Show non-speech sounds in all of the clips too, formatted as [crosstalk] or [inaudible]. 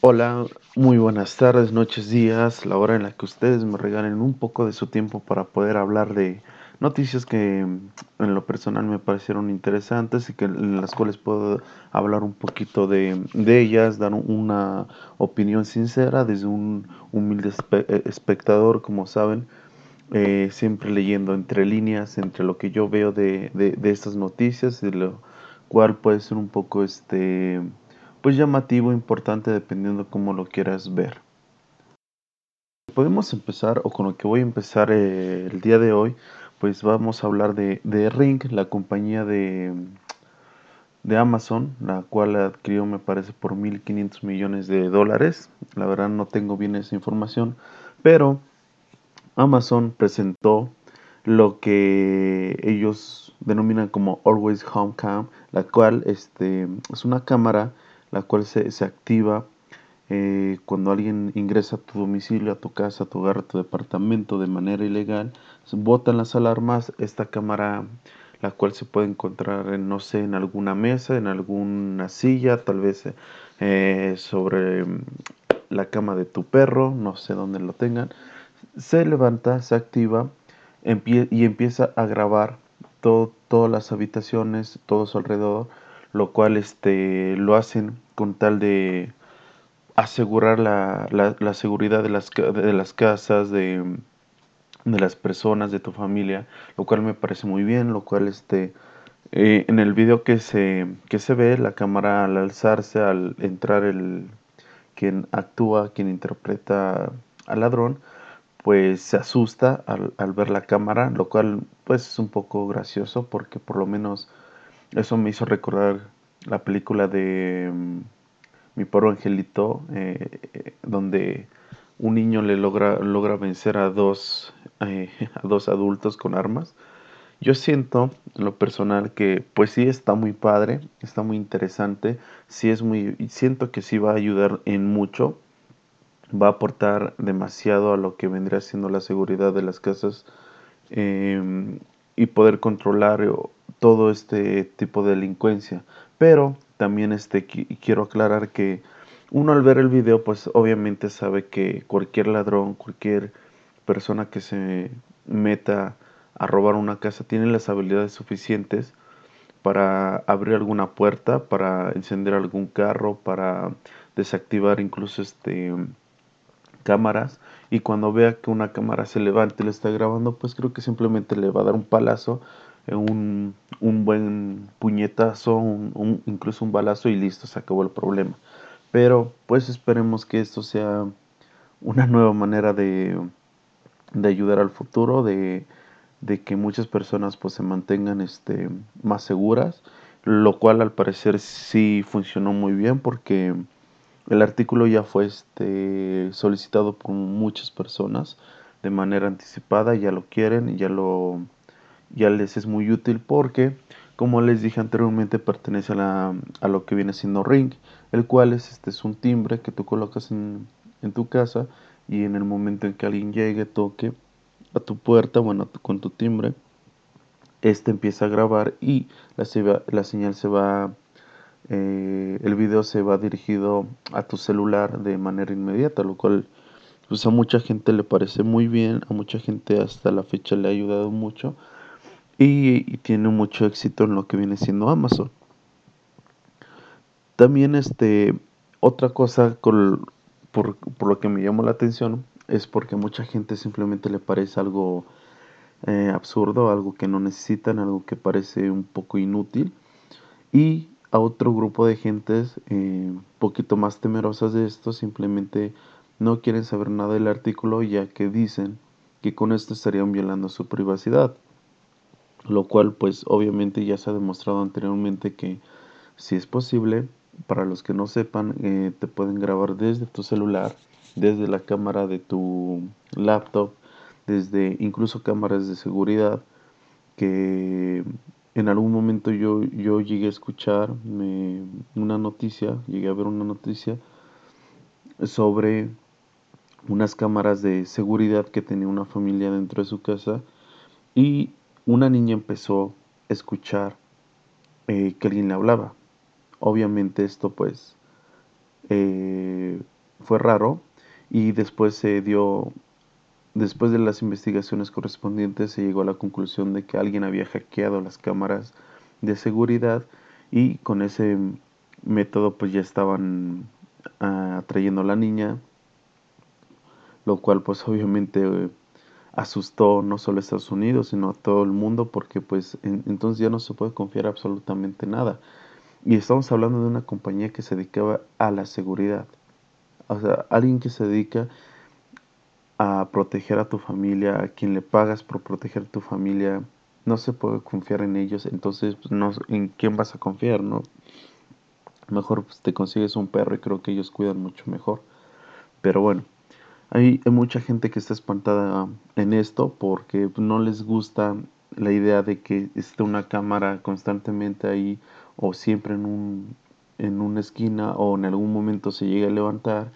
Hola, muy buenas tardes, noches, días, la hora en la que ustedes me regalen un poco de su tiempo para poder hablar de noticias que mm, en lo personal me parecieron interesantes y que en las cuales puedo hablar un poquito de, ellas, dar una opinión sincera desde un humilde eh, espectador, como saben, eh, siempre leyendo entre líneas, entre lo que yo veo de, de, de estas noticias, y lo cual puede ser un poco este pues llamativo, importante, dependiendo cómo lo quieras ver. Podemos empezar, o con lo que voy a empezar eh, el día de hoy, pues vamos a hablar de, de Ring, la compañía de, de Amazon, la cual adquirió me parece por 1.500 millones de dólares. La verdad no tengo bien esa información, pero Amazon presentó lo que ellos denominan como Always Home Cam, la cual este, es una cámara la cual se, se activa eh, cuando alguien ingresa a tu domicilio, a tu casa, a tu hogar, a tu departamento de manera ilegal, botan las alarmas, esta cámara la cual se puede encontrar, en, no sé, en alguna mesa, en alguna silla, tal vez eh, sobre mm, la cama de tu perro, no sé dónde lo tengan, se levanta, se activa y empieza a grabar todo, todas las habitaciones, todo su alrededor, lo cual este, lo hacen con tal de asegurar la, la, seguridad de las, de las casas, de, de las personas, de tu familia, lo cual me parece muy bien, lo cual este, eh, en el video que se, que se ve, la cámara al alzarse, al entrar el quien actúa, quien interpreta al ladrón, pues se asusta al, al ver la cámara, lo cual pues es un poco gracioso porque por lo menos eso me hizo recordar la película de mm, Mi pobre angelito, eh, eh, donde un niño le logra, logra vencer a dos, eh, [laughs] a dos adultos con armas. Yo siento, en lo personal, que pues sí está muy padre, está muy interesante, sí es muy, siento que sí va a ayudar en mucho, va a aportar demasiado a lo que vendría siendo la seguridad de las casas em, y poder controlar eh, todo este tipo de delincuencia. Pero también este, qui- quiero aclarar que uno al ver el video, pues obviamente sabe que cualquier ladrón, cualquier persona que se meta a robar una casa tiene las habilidades suficientes para abrir alguna puerta, para encender algún carro, para desactivar incluso este cámaras y cuando vea que una cámara se levanta y le está grabando, pues creo que simplemente le va a dar un palazo, un, un buen puñetazo, un- incluso un balazo y listo, se acabó el problema. Pero pues esperemos que esto sea una nueva manera de, de ayudar al futuro, de, de que muchas personas pues se mantengan este, más seguras, lo cual al parecer sí funcionó muy bien porque el artículo ya fue este, solicitado por muchas personas de manera anticipada, ya lo quieren, ya lo ya les es muy útil porque, como les dije anteriormente, pertenece a, la, lo que viene siendo Ring, el cual es, este, es un timbre que tú colocas en, tu casa y en el momento en que alguien llegue, toque a tu puerta, bueno, con tu timbre, este empieza a grabar y la señal se va, eh, el video se va dirigido a tu celular de manera inmediata, lo cual pues a mucha gente le parece muy bien, a mucha gente hasta la fecha le ha ayudado mucho y, tiene mucho éxito en lo que viene siendo Amazon. También este, otra cosa por, por lo que me llamó la atención es porque a mucha gente simplemente le parece algo eh, absurdo, algo que no necesitan, algo que parece un poco inútil. Y a otro grupo de gentes un poquito más temerosas de esto simplemente no quieren saber nada del artículo ya que dicen que con esto estarían violando su privacidad lo cual pues obviamente ya se ha demostrado anteriormente que si es posible, para los que no sepan, eh, te pueden grabar desde tu celular, desde la cámara de tu laptop, desde incluso cámaras de seguridad, que en algún momento yo, yo llegué a escuchar me- una noticia, llegué a ver una noticia sobre unas cámaras de seguridad que tenía una familia dentro de su casa y una niña empezó a escuchar eh, que alguien le hablaba. Obviamente esto pues eh, fue raro y después se dio después de las investigaciones correspondientes se llegó a la conclusión de que alguien había hackeado las cámaras de seguridad y con ese método pues ya estaban uh, atrayendo a la niña lo cual pues obviamente asustó no solo a Estados Unidos sino a todo el mundo porque pues entonces ya no se puede confiar absolutamente nada. Y estamos hablando de una compañía que se dedicaba a la seguridad. O sea alguien que se dedica a proteger a tu familia a quien le pagas por proteger a tu familia no se puede confiar en ellos entonces pues, no en quién vas a confiar no mejor pues, te consigues un perro y creo que ellos cuidan mucho mejor. Pero bueno, hay, mucha gente que está espantada en esto porque no les gusta la idea de que esté una cámara constantemente ahí o siempre en, un, en una esquina o en algún momento se llegue a levantar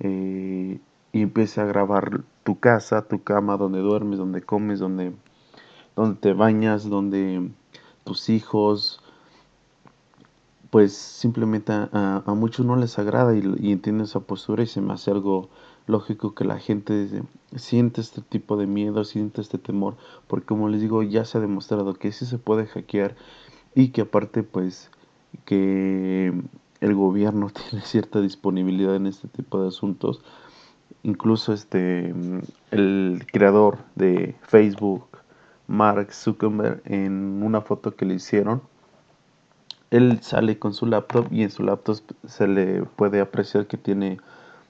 eh, y empiece a grabar tu casa, tu cama, donde duermes, donde comes, donde, donde te bañas, donde tus hijos, pues simplemente a, muchos no les agrada y, y entienden esa postura y se me hace algo lógico que la gente siente este tipo de miedo, siente este temor, porque como les digo, ya se ha demostrado que sí se puede hackear y que aparte pues que el gobierno [laughs] tiene cierta disponibilidad en este tipo de asuntos. Incluso este el creador de Facebook, Mark Zuckerberg, en una foto que le hicieron, él sale con su laptop y en su laptop se le puede apreciar que tiene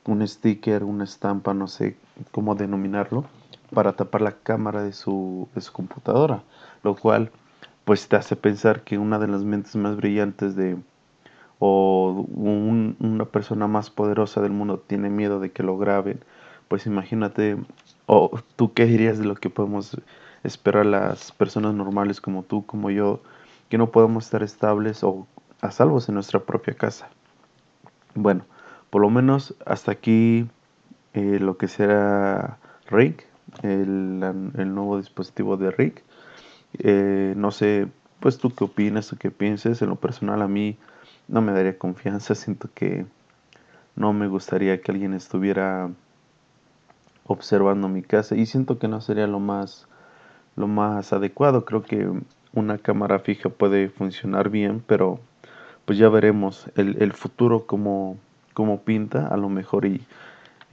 un sticker, una estampa, no sé cómo denominarlo, para tapar la cámara de su, de su computadora, lo cual pues te hace pensar que una de las mentes más brillantes de o una persona más poderosa del mundo tiene miedo de que lo graben, pues imagínate, o tú qué dirías de lo que podemos esperar las personas normales como tú, como yo, que no podemos estar estables o a salvos en nuestra propia casa. Bueno, por lo menos hasta aquí eh, lo que será Ring, el, nuevo dispositivo de Ring. Eh, no sé, pues tú qué opinas o qué pienses. En lo personal a mí no me daría confianza. [laughs] Siento que no me gustaría que alguien estuviera observando mi casa y siento que no sería lo más lo más adecuado. Creo que una cámara fija puede funcionar bien, pero pues ya veremos el, el futuro como, como pinta a lo mejor y,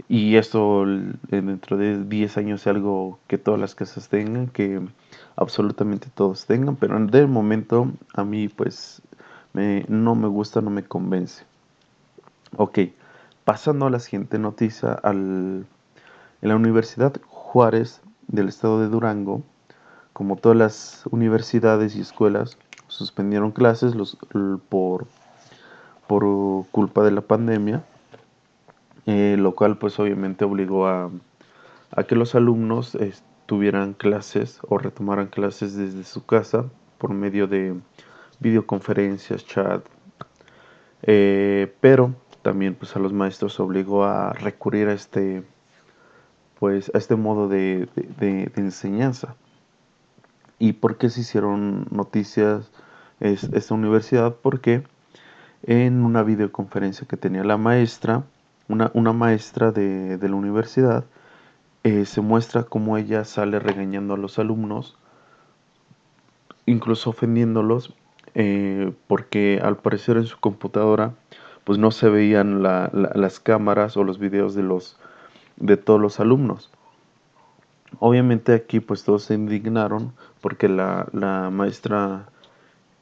y esto dentro de 10 años es algo que todas las casas tengan, que absolutamente todos tengan, pero el momento a mí pues me, no me gusta, no me convence. Ok, pasando a la siguiente noticia, al, en la Universidad Juárez del estado de Durango, como todas las universidades y escuelas, suspendieron clases los, por, por culpa de la pandemia, eh, lo cual pues obviamente obligó a, que los alumnos tuvieran clases o retomaran clases desde su casa por medio de videoconferencias, chat, eh, pero también pues a los maestros obligó a recurrir a este pues a este modo de, de, de enseñanza ¿Y por qué se hicieron noticias es, esta universidad? Porque en una videoconferencia que tenía la maestra, una, una maestra de, de, la universidad, eh, se muestra cómo ella sale regañando a los alumnos, incluso ofendiéndolos, eh, porque al parecer en su computadora pues no se veían la, las cámaras o los videos de los de todos los alumnos. Obviamente aquí pues todos se indignaron porque la, la maestra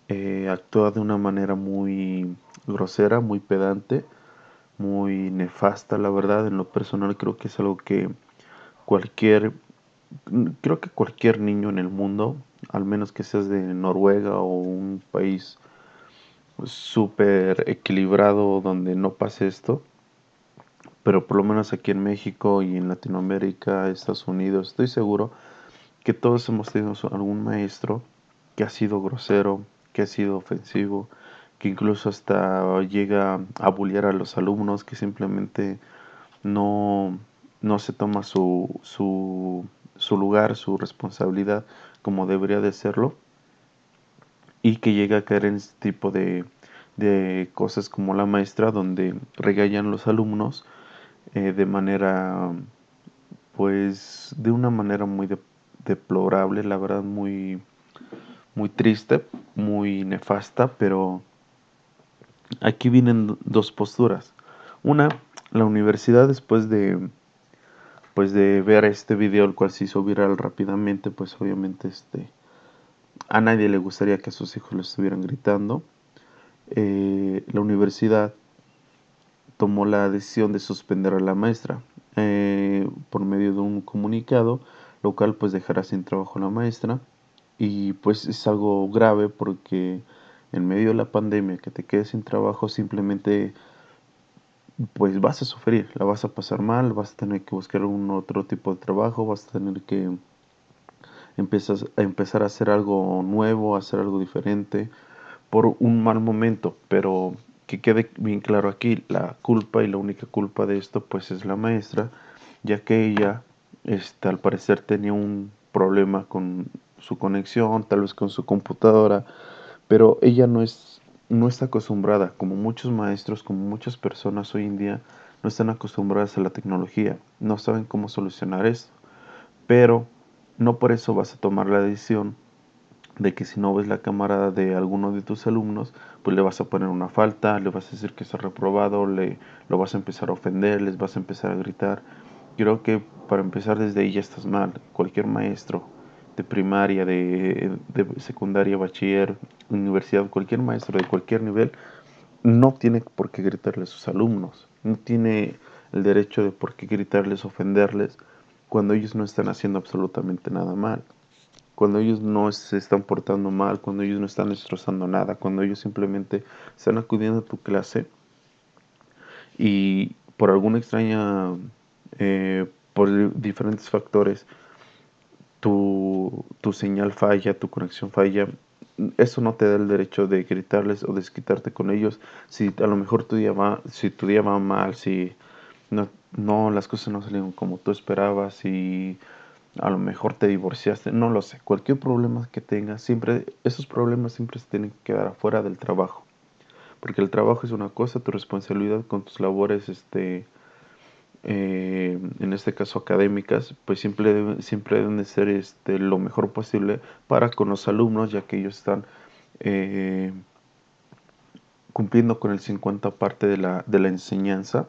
eh, actúa de una manera muy grosera, muy pedante, muy nefasta, la verdad. En lo personal creo que es algo que cualquier, creo que cualquier niño en el mundo, al menos que seas de Noruega o un país súper equilibrado donde no pase esto, pero por lo menos aquí en México y en Latinoamérica, Estados Unidos, estoy seguro que todos hemos tenido algún maestro que ha sido grosero, que ha sido ofensivo, que incluso hasta llega a bullear a los alumnos, que simplemente no, no se toma su, su, su lugar, su responsabilidad como debería de serlo, y que llega a caer en este tipo de, de cosas como la maestra, donde regañan los alumnos eh, de manera, pues, de una manera muy deplorable, la verdad, muy, muy triste, muy nefasta, pero aquí vienen dos posturas. Una, la universidad después de pues de ver este video el cual se hizo viral rápidamente, pues obviamente este a nadie le gustaría que a sus hijos le estuvieran gritando. Eh, la universidad tomó la decisión de suspender a la maestra eh, por medio de un comunicado, lo cual pues dejará sin trabajo a la maestra y pues es algo grave porque en medio de la pandemia que te quedes sin trabajo simplemente pues vas a sufrir, la vas a pasar mal, vas a tener que buscar un otro tipo de trabajo, vas a tener que empezar a empezar a hacer algo nuevo, a hacer algo diferente por un mal momento, pero que quede bien claro aquí, la culpa y la única culpa de esto pues es la maestra, ya que ella este, al parecer tenía un problema con su conexión, tal vez con su computadora, pero ella no es no está acostumbrada, como muchos maestros, como muchas personas hoy en día no están acostumbradas a la tecnología, no saben cómo solucionar esto, pero no por eso vas a tomar la decisión de que si no ves la cámara de alguno de tus alumnos, pues le vas a poner una falta, le vas a decir que está reprobado, le, lo vas a empezar a ofender, les vas a empezar a gritar. Creo que para empezar desde ahí ya estás mal. Cualquier maestro primaria, de, de secundaria, bachiller, universidad, cualquier maestro de cualquier nivel, no tiene por qué gritarle a sus alumnos. No tiene el derecho de por qué gritarles, ofenderles, cuando ellos no están haciendo absolutamente nada mal cuando ellos no se están portando mal, cuando ellos no están destrozando nada, cuando ellos simplemente están acudiendo a tu clase y por alguna extraña, eh, por diferentes factores, tu, tu señal falla, tu conexión falla, eso no te da el derecho de gritarles o desquitarte con ellos. Si a lo mejor tu día va, si tu día va mal, si no, no las cosas no salieron como tú esperabas, y a lo mejor te divorciaste, no lo sé, cualquier problema que tengas, siempre, esos problemas siempre se tienen que quedar afuera del trabajo, porque el trabajo es una cosa, tu responsabilidad con tus labores, este, eh, en este caso académicas, pues siempre, siempre deben de ser este, lo mejor posible para con los alumnos, ya que ellos están eh, cumpliendo con el 50 parte de la, de la enseñanza.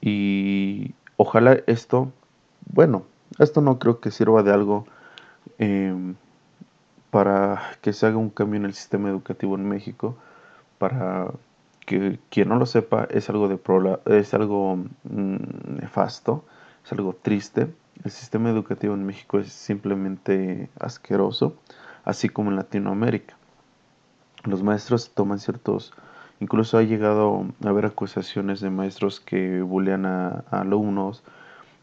Y ojalá esto, bueno, esto no creo que sirva de algo em, para que se haga un cambio en el sistema educativo en México. Para que quien no lo sepa, es algo, de es algo mm, nefasto, es algo triste. El sistema educativo en México es simplemente asqueroso, así como en Latinoamérica. Los maestros toman ciertos Incluso ha llegado a haber acusaciones de maestros que bullean a alumnos,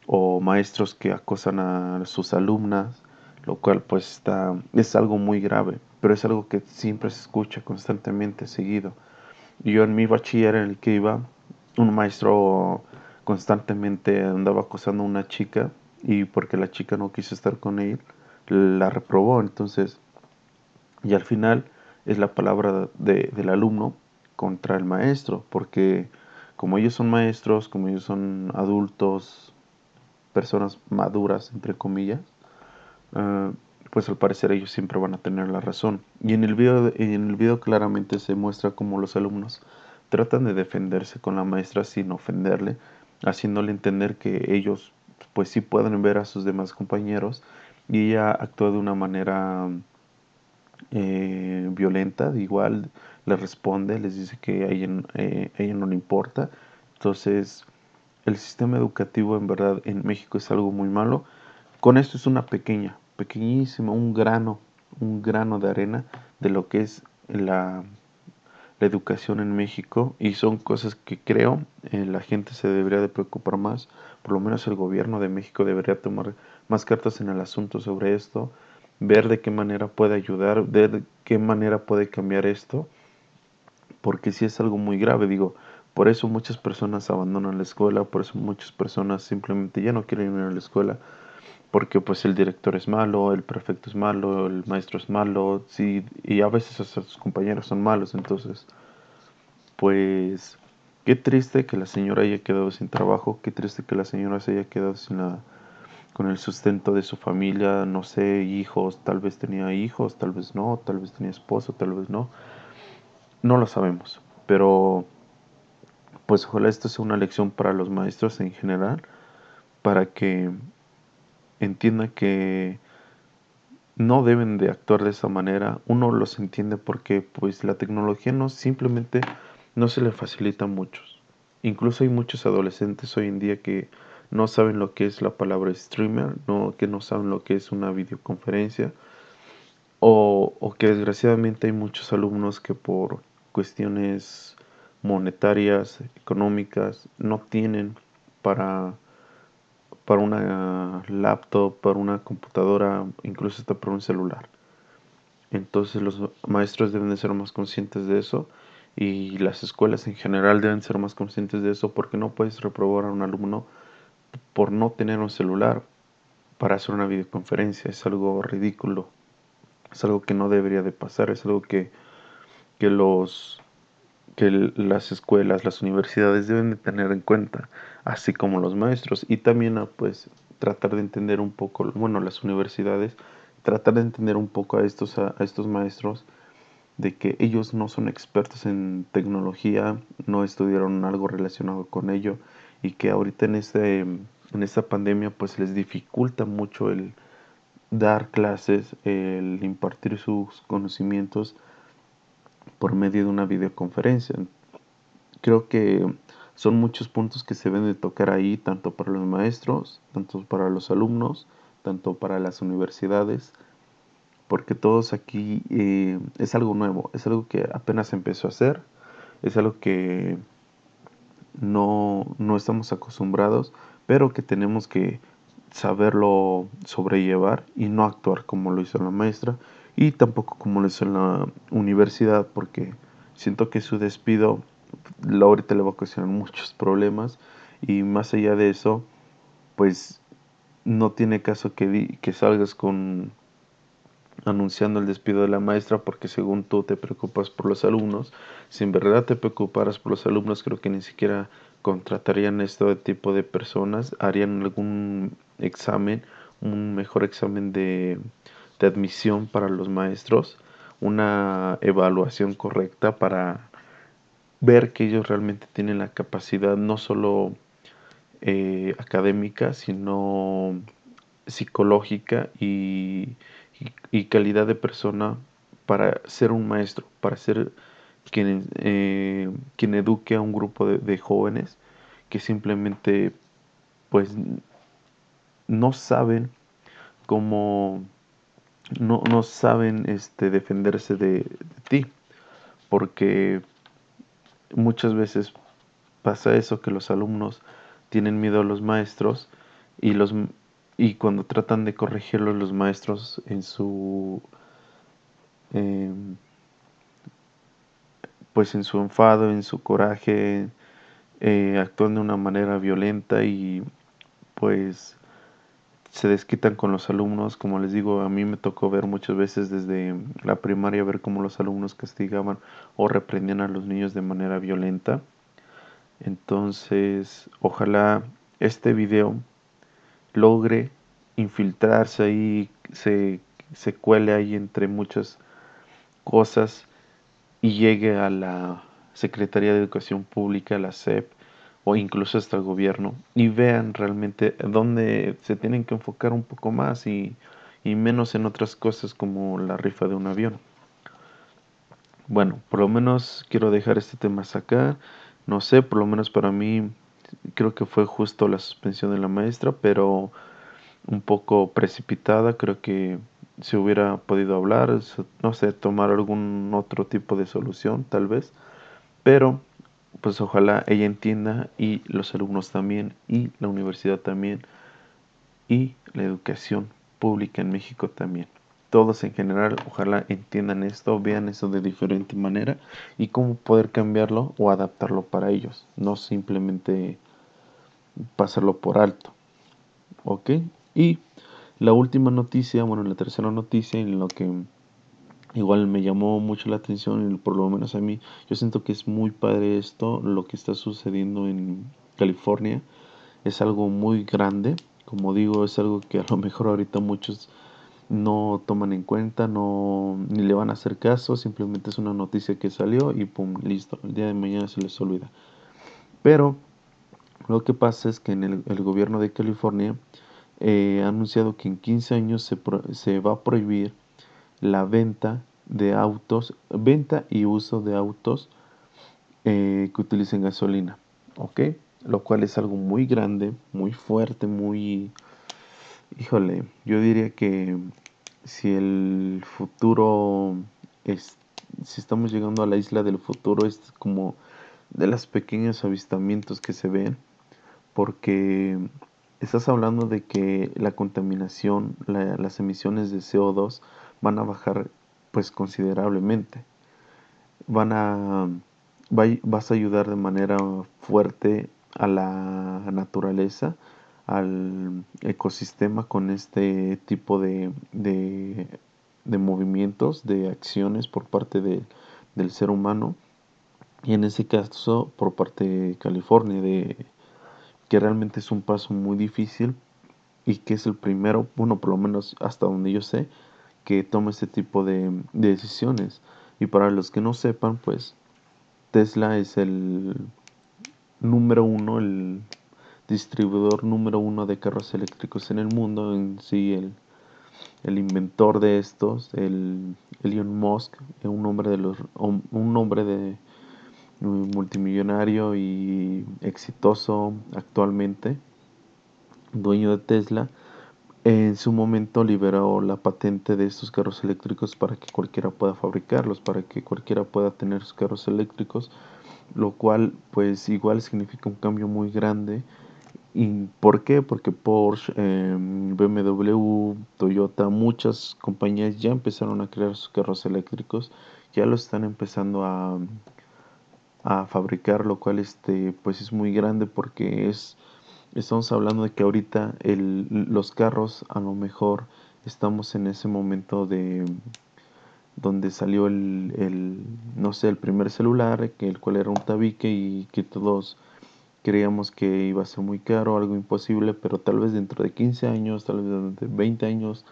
o maestros que acosan a sus alumnas, lo cual pues está, es algo muy grave, pero es algo que siempre se escucha constantemente, seguido. Yo en mi bachiller en el que iba, un maestro constantemente andaba acosando a una chica y porque la chica no quiso estar con él, la reprobó. Entonces, y al final es la palabra de, del alumno contra el maestro, porque como ellos son maestros, como ellos son adultos, personas maduras, entre comillas, uh, pues al parecer ellos siempre van a tener la razón. Y en el video, en el video claramente se muestra cómo los alumnos tratan de defenderse con la maestra sin ofenderle, haciéndole entender que ellos pues sí pueden ver a sus demás compañeros y ella actúa de una manera eh, violenta, igual le responde, les dice que a ella, eh, a ella no le importa. Entonces, el sistema educativo en verdad en México es algo muy malo. Con esto es una pequeña, pequeñísima, un grano, un grano de arena de lo que es la, educación en México. Y son cosas que creo eh, la gente se debería de preocupar más, por lo menos el gobierno de México debería tomar más cartas en el asunto sobre esto, ver de qué manera puede ayudar, de qué manera puede cambiar esto, porque si es algo muy grave, digo, por eso muchas personas abandonan la escuela, por eso muchas personas simplemente ya no quieren ir a la escuela, porque pues el director es malo, el prefecto es malo, el maestro es malo, sí, y a veces hasta sus compañeros son malos, entonces, pues Qué triste que la señora haya quedado sin trabajo, qué triste que la señora se haya quedado sin la, con el sustento de su familia, no sé, hijos, tal vez tenía hijos, tal vez no, tal vez tenía esposo, tal vez no. No lo sabemos, pero pues ojalá esto sea una lección para los maestros en general, para que entiendan que no deben de actuar de esa manera. Uno los entiende porque pues la tecnología no simplemente no se le facilita a muchos. Incluso hay muchos adolescentes hoy en día que no saben lo que es la palabra streamer, no, que no saben lo que es una videoconferencia, o que desgraciadamente hay muchos alumnos que por cuestiones monetarias, económicas, no tienen para, para una laptop, para una computadora, incluso hasta para un celular. Entonces los maestros deben de ser más conscientes de eso y las escuelas en general deben ser más conscientes de eso porque no puedes reprobar a un alumno por no tener un celular para hacer una videoconferencia. Es algo ridículo. Es algo que no debería de pasar. Es algo que, que los que las escuelas, las universidades deben de tener en cuenta, así como los maestros. Y también ah, pues tratar de entender un poco, bueno, las universidades, tratar de entender un poco a estos, a estos maestros de que ellos no son expertos en tecnología, no estudiaron algo relacionado con ello y que ahorita en, este, en esta pandemia pues les dificulta mucho el dar clases, el impartir sus conocimientos por medio de una videoconferencia. Creo que son muchos puntos que se deben de tocar ahí, tanto para los maestros, tanto para los alumnos, tanto para las universidades, porque todos aquí eh, es algo nuevo, es algo que apenas empezó a hacer, es algo que no, no estamos acostumbrados, pero que tenemos que saberlo sobrellevar y no actuar como lo hizo la maestra y tampoco como lo hizo en la universidad porque siento que su despido ahorita le va a ocasionar muchos problemas y más allá de eso pues no tiene caso que, que salgas con anunciando el despido de la maestra porque según tú te preocupas por los alumnos. Si en verdad te preocuparas por los alumnos, creo que ni siquiera contratarían este tipo de personas, harían algún examen, un mejor examen de, de admisión para los maestros, una evaluación correcta para ver que ellos realmente tienen la capacidad no solo eh, académica, sino psicológica y calidad de persona para ser un maestro, para ser quien, eh, quien eduque a un grupo de, jóvenes que simplemente pues no saben cómo no, no saben este, defenderse de, ti porque muchas veces pasa eso que los alumnos tienen miedo a los maestros y los y cuando tratan de corregirlo los maestros en su em, pues en su enfado, en su coraje, eh, actúan de una manera violenta y pues se desquitan con los alumnos. Como les digo, a mí me tocó ver muchas veces desde la primaria ver cómo los alumnos castigaban o reprendían a los niños de manera violenta. Entonces, ojalá este video logre infiltrarse ahí, se, se cuele ahí entre muchas cosas y llegue a la Secretaría de Educación Pública, la SEP, o incluso hasta el gobierno, y vean realmente dónde se tienen que enfocar un poco más y, y menos en otras cosas como la rifa de un avión. Bueno, por lo menos quiero dejar este tema acá. No sé, por lo menos para mí creo que fue justo la suspensión de la maestra, pero un poco precipitada, creo que se hubiera podido hablar, no sé, tomar algún otro tipo de solución tal vez, pero pues ojalá ella entienda y los alumnos también y la universidad también y la educación pública en México también. Todos en general, ojalá entiendan esto, vean eso de diferente manera y cómo poder cambiarlo o adaptarlo para ellos, no simplemente pasarlo por alto. ¿Ok? Y la última noticia, bueno, la tercera noticia en lo que igual me llamó mucho la atención, por lo menos a mí, yo siento que es muy padre esto, lo que está sucediendo en California, es algo muy grande, como digo, es algo que a lo mejor ahorita muchos no toman en cuenta, no ni le van a hacer caso, simplemente es una noticia que salió y pum, listo, el día de mañana se les olvida. Pero lo que pasa es que en el, gobierno de California eh, ha anunciado que en 15 años se, se va a prohibir la venta de autos, venta y uso de autos eh, que utilicen gasolina, ¿ok? Lo cual es algo muy grande, muy fuerte, muy... Híjole, yo diría que si el futuro es, si estamos llegando a la isla del futuro, es como de los pequeños avistamientos que se ven, porque estás hablando de que la contaminación, las emisiones de CO2 van a bajar pues considerablemente. Van a, vas a ayudar de manera fuerte a la naturaleza, al ecosistema con este tipo de, de, movimientos, de acciones por parte del ser humano y en ese caso por parte de California, de, que realmente es un paso muy difícil y que es el primero, bueno, por lo menos hasta donde yo sé, que toma este tipo de, decisiones. Y para los que no sepan, pues Tesla es el número uno, el distribuidor número uno de carros eléctricos en el mundo, en sí el, el inventor de estos, el Elon Musk, un hombre de los un hombre de multimillonario y exitoso actualmente, dueño de Tesla, en su momento liberó la patente de estos carros eléctricos para que cualquiera pueda fabricarlos, para que cualquiera pueda tener sus carros eléctricos, lo cual pues igual significa un cambio muy grande. ¿Y por qué? Porque Porsche, em, BMW, Toyota, muchas compañías ya empezaron a crear sus carros eléctricos, ya lo están empezando a, a fabricar, lo cual este pues es muy grande porque es estamos hablando de que ahorita el, los carros a lo mejor estamos en ese momento de donde salió el, el, no sé el primer celular que el cual era un tabique y que todos creíamos que iba a ser muy caro algo imposible pero tal vez dentro de 15 años tal vez dentro de 20 años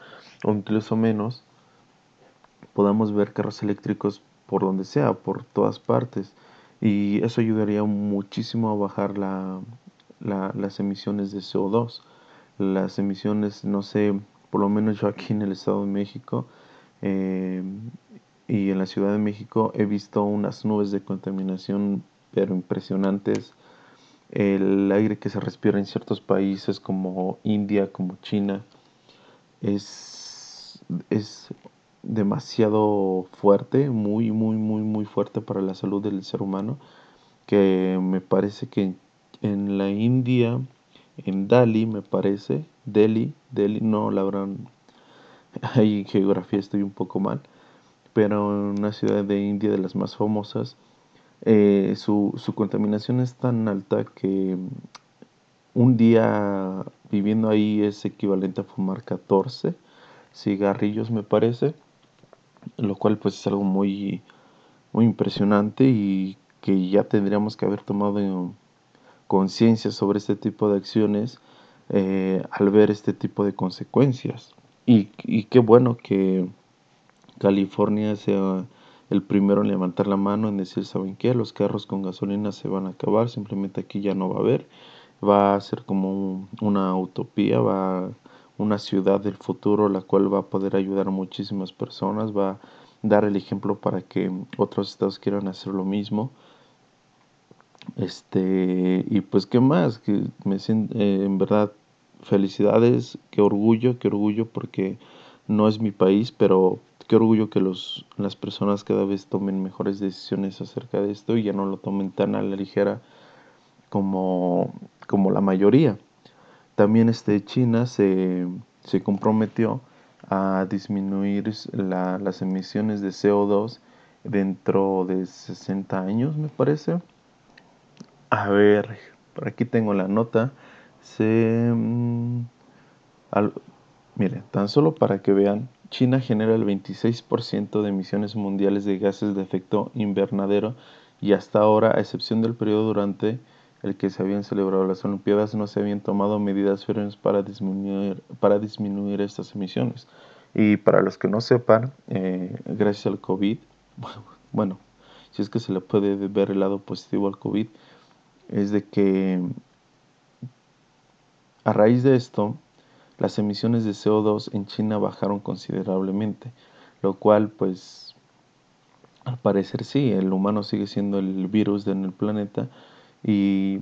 o incluso menos podamos ver carros eléctricos por donde sea por todas partes. Y eso ayudaría muchísimo a bajar la, las emisiones de CO2. Las emisiones, no sé, por lo menos yo aquí en el Estado de México eh, y en la Ciudad de México he visto unas nubes de contaminación pero impresionantes. El aire que se respira en ciertos países como India, como China, es, es demasiado fuerte, muy, muy, muy, muy fuerte para la salud del ser humano, que me parece que en la India, en Dali me parece, Delhi, Delhi, no, la verdad, [laughs] ahí en geografía estoy un poco mal, pero en una ciudad de India de las más famosas, eh, su, su contaminación es tan alta que un día viviendo ahí es equivalente a fumar 14 cigarrillos me parece, lo cual pues es algo muy, muy impresionante y que ya tendríamos que haber tomado conciencia sobre este tipo de acciones eh, al ver este tipo de consecuencias. Y, qué bueno que California sea el primero en levantar la mano en decir, ¿saben qué? Los carros con gasolina se van a acabar, simplemente aquí ya no va a haber. Va a ser como una utopía, va una ciudad del futuro la cual va a poder ayudar a muchísimas personas, va a dar el ejemplo para que otros estados quieran hacer lo mismo. Este, y pues qué más, que me siento, eh, en verdad, felicidades, qué orgullo, qué orgullo porque no es mi país, pero qué orgullo que los, las personas cada vez tomen mejores decisiones acerca de esto y ya no lo tomen tan a la ligera como, como la mayoría. También este, China se, se comprometió a disminuir la, las emisiones de CO2 dentro de 60 años, me parece. A ver, por aquí tengo la nota. Se, mm, Mire, tan solo para que vean, China genera el 26% de emisiones mundiales de gases de efecto invernadero y hasta ahora, a excepción del periodo durante el que se habían celebrado las Olimpiadas, no se habían tomado medidas firmes para disminuir, para disminuir estas emisiones. Y para los que no sepan, eh, gracias al COVID, [laughs] bueno, si es que se le puede ver el lado positivo al COVID, es de que a raíz de esto, las emisiones de CO2 en China bajaron considerablemente, lo cual pues al parecer sí, el humano sigue siendo el virus en el planeta y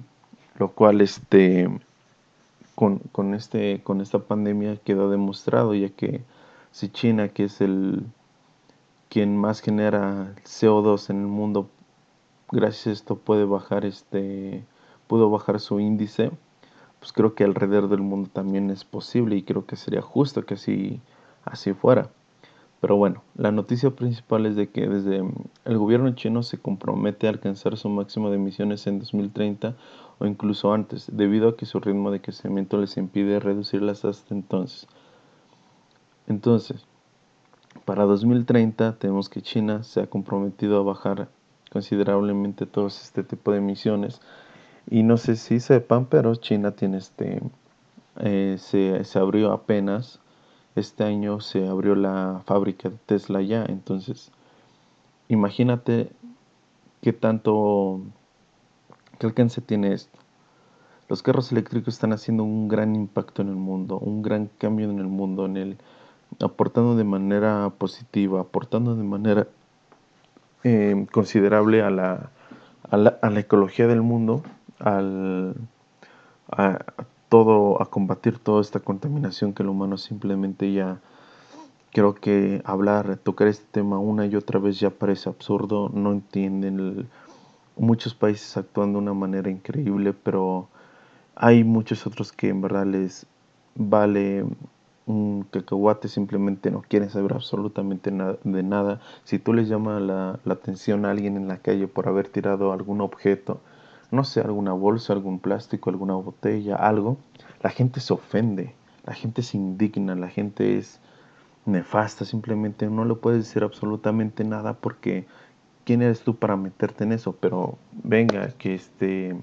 lo cual este con, con, este con esta pandemia quedó demostrado ya que si China que es el quien más genera CO2 en el mundo gracias a esto puede bajar este pudo bajar su índice pues creo que alrededor del mundo también es posible y creo que sería justo que así, así fuera. Pero bueno, la noticia principal es de que desde el gobierno chino se compromete a alcanzar su máximo de emisiones en 2030 o incluso antes, debido a que su ritmo de crecimiento les impide reducirlas hasta entonces. Entonces, para 2030 tenemos que China se ha comprometido a bajar considerablemente todos este tipo de emisiones y no sé si sepan, pero China tiene este, eh, se, se, abrió apenas, este año se abrió la fábrica de Tesla ya, entonces imagínate qué tanto, qué alcance tiene esto. Los carros eléctricos están haciendo un gran impacto en el mundo, un gran cambio en el mundo, en el, aportando de manera positiva, aportando de manera eh, considerable a la, a la, a la ecología del mundo al, a, todo, a combatir toda esta contaminación que el humano simplemente ya creo que hablar, tocar este tema una y otra vez ya parece absurdo, no entienden muchos países actúan de una manera increíble, pero hay muchos otros que en verdad les vale un cacahuate, simplemente no quieren saber absolutamente de nada. Si tú les llamas la, la atención a alguien en la calle por haber tirado algún objeto, no sé, alguna bolsa, algún plástico, alguna botella, algo, la gente se ofende, la gente se indigna, la gente es nefasta, simplemente no le puedes decir absolutamente nada porque ¿quién eres tú para meterte en eso? Pero venga, que este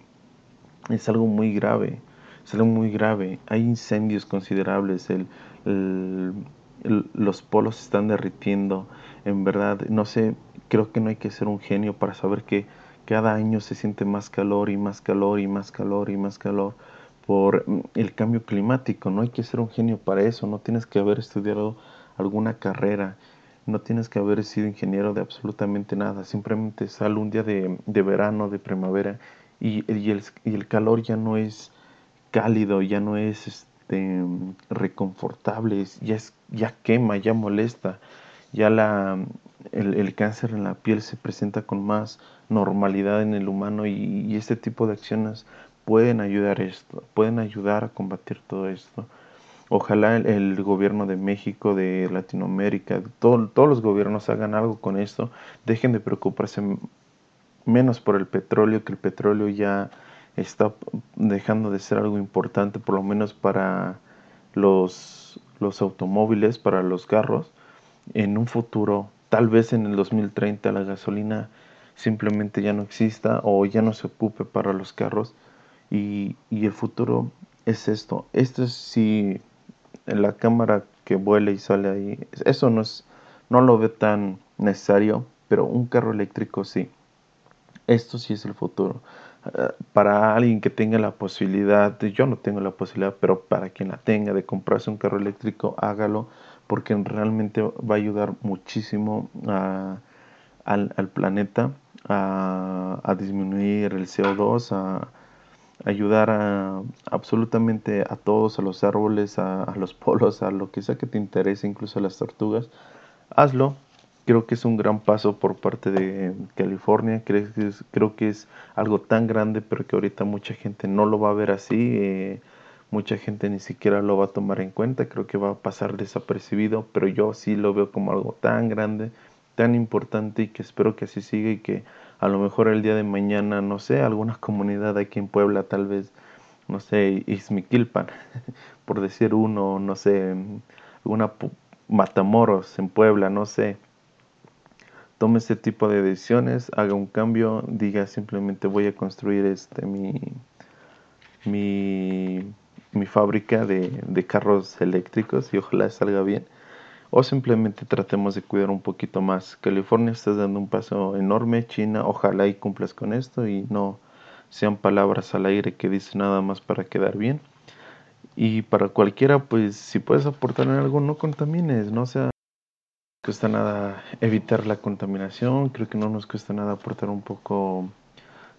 es algo muy grave, es algo muy grave. Hay incendios considerables, el, los polos están derritiendo, en verdad, no sé, creo que no hay que ser un genio para saber que cada año se siente más calor y más calor y más calor y más calor por el cambio climático. No hay que ser un genio para eso, no tienes que haber estudiado alguna carrera, no tienes que haber sido ingeniero de absolutamente nada, simplemente sale un día de, verano, de primavera y, y, el, y, el, calor ya no es cálido, ya no es este, reconfortable, ya, es, ya quema, ya molesta, ya la, el, el cáncer en la piel se presenta con más normalidad en el humano y, este tipo de acciones pueden ayudar esto, pueden ayudar a combatir todo esto. Ojalá el, gobierno de México, de Latinoamérica, todos los gobiernos hagan algo con esto, dejen de preocuparse menos por el petróleo, que el petróleo ya está dejando de ser algo importante, por lo menos para los, los automóviles, para los carros. En un futuro, tal vez en el 2030, la gasolina simplemente ya no exista o ya no se ocupe para los carros y, y el futuro es esto. Esto es si la cámara que vuela y sale ahí, eso no es, no lo ve tan necesario, pero un carro eléctrico sí. Esto sí es el futuro. Para alguien que tenga la posibilidad, yo no tengo la posibilidad, pero para quien la tenga de comprarse un carro eléctrico, hágalo porque realmente va a ayudar muchísimo al planeta a, disminuir el CO2, a, ayudar a, absolutamente a todos, a los árboles, a, los [laughs] polos, a lo que sea que te interese, incluso a las tortugas, hazlo. Creo que es un gran paso por parte de California. Creo que es, creo que es algo tan grande, pero que ahorita mucha gente no lo va a ver así. Eh, mucha gente ni siquiera lo va a tomar en cuenta. Creo que va a pasar desapercibido, pero yo sí lo veo como algo tan grande tan importante y que espero que así siga y que a lo mejor el día de mañana, no sé, alguna comunidad aquí en Puebla, tal vez, no sé, Izmiquilpan, [laughs] por decir uno, no sé, una Matamoros en Puebla, no sé. Tome este tipo de decisiones, haga un cambio, diga simplemente voy a construir este mi mi, mi fábrica de, de carros eléctricos y ojalá salga bien o simplemente tratemos de cuidar un poquito más. California está dando un paso enorme, China, ojalá y cumplas con esto y no sean palabras al aire que dicen nada más para quedar bien. Y para cualquiera, pues si puedes aportar en algo, no contamines, no sea cuesta nada evitar la contaminación, creo que no nos cuesta nada aportar un poco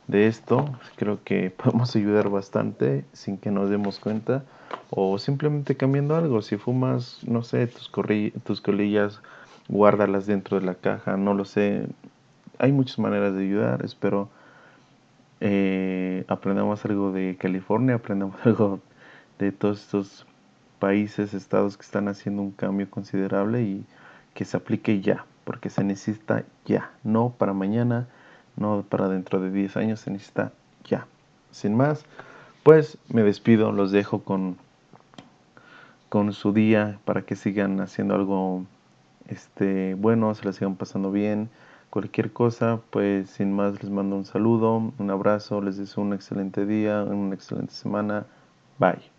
de esto, creo que [laughs] podemos ayudar bastante sin que nos demos cuenta o simplemente cambiando algo. Si fumas, no sé, tus, tus colillas, guárdalas dentro de la caja, no lo sé. Hay muchas maneras de ayudar. Espero eh, aprendamos algo de California, aprendamos [laughs] algo de todos estos países, estados que están haciendo un cambio considerable y que se aplique ya, porque se necesita ya, no para mañana, no para dentro de 10 años, se necesita ya. Sin más, pues me despido, los dejo con con su día para que sigan haciendo algo este bueno, se la sigan pasando bien. Cualquier cosa, pues sin más les mando un saludo, un abrazo, les deseo un excelente día, una excelente semana. Bye.